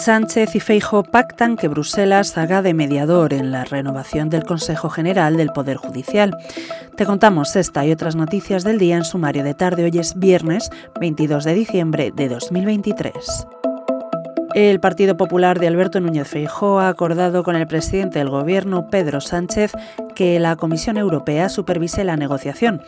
Sánchez y Feijo pactan que Bruselas haga de mediador en la renovación del Consejo General del Poder Judicial. Te contamos esta y otras noticias del día en sumario de tarde. Hoy es viernes 22 de diciembre de 2023. El Partido Popular de Alberto Núñez Feijóo ha acordado con el presidente del Gobierno, Pedro Sánchez, que la Comisión Europea supervise la negociación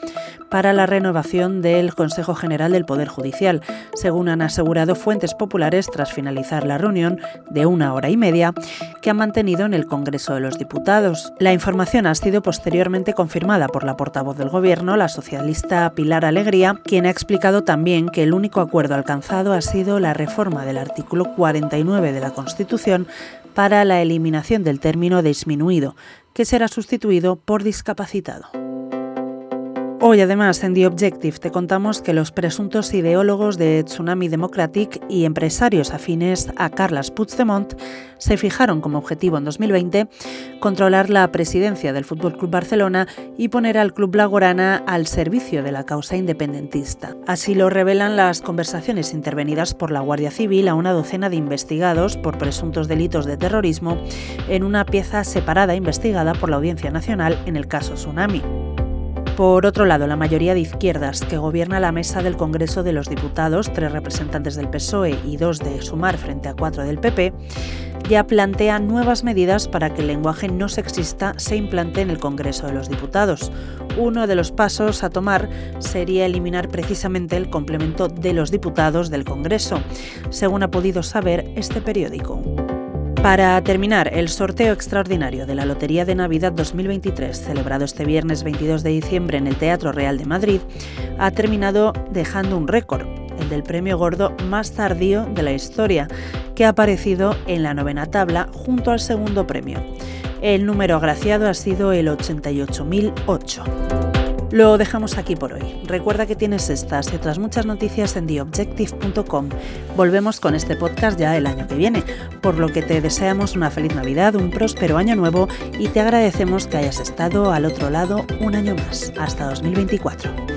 para la renovación del Consejo General del Poder Judicial, según han asegurado fuentes populares tras finalizar la reunión de una hora y media que han mantenido en el Congreso de los Diputados. La información ha sido posteriormente confirmada por la portavoz del Gobierno, la socialista Pilar Alegría, quien ha explicado también que el único acuerdo alcanzado ha sido la reforma del artículo 4 49 de la Constitución para la eliminación del término disminuido, que será sustituido por discapacitado. Hoy además en The Objective te contamos que los presuntos ideólogos de Tsunami Democratic y empresarios afines a Carles Puigdemont se fijaron como objetivo en 2020 controlar la presidencia del Fútbol Club Barcelona y poner al Club Blaugrana al servicio de la causa independentista. Así lo revelan las conversaciones intervenidas por la Guardia Civil a una docena de investigados por presuntos delitos de terrorismo en una pieza separada investigada por la Audiencia Nacional en el caso Tsunami. Por otro lado, la mayoría de izquierdas que gobierna la mesa del Congreso de los Diputados, tres representantes del PSOE y dos de Sumar frente a cuatro del PP, ya plantea nuevas medidas para que el lenguaje no sexista se implante en el Congreso de los Diputados. Uno de los pasos a tomar sería eliminar precisamente el complemento de los diputados del Congreso, según ha podido saber este periódico. Para terminar, el sorteo extraordinario de la Lotería de Navidad 2023, celebrado este viernes 22 de diciembre en el Teatro Real de Madrid, ha terminado dejando un récord, el del premio gordo más tardío de la historia, que ha aparecido en la novena tabla junto al segundo premio. El número agraciado ha sido el 88.008. Lo dejamos aquí por hoy. Recuerda que tienes estas y otras muchas noticias en theobjective.com. Volvemos con este podcast ya el año que viene, por lo que te deseamos una feliz Navidad, un próspero año nuevo y te agradecemos que hayas estado al otro lado un año más, hasta 2024.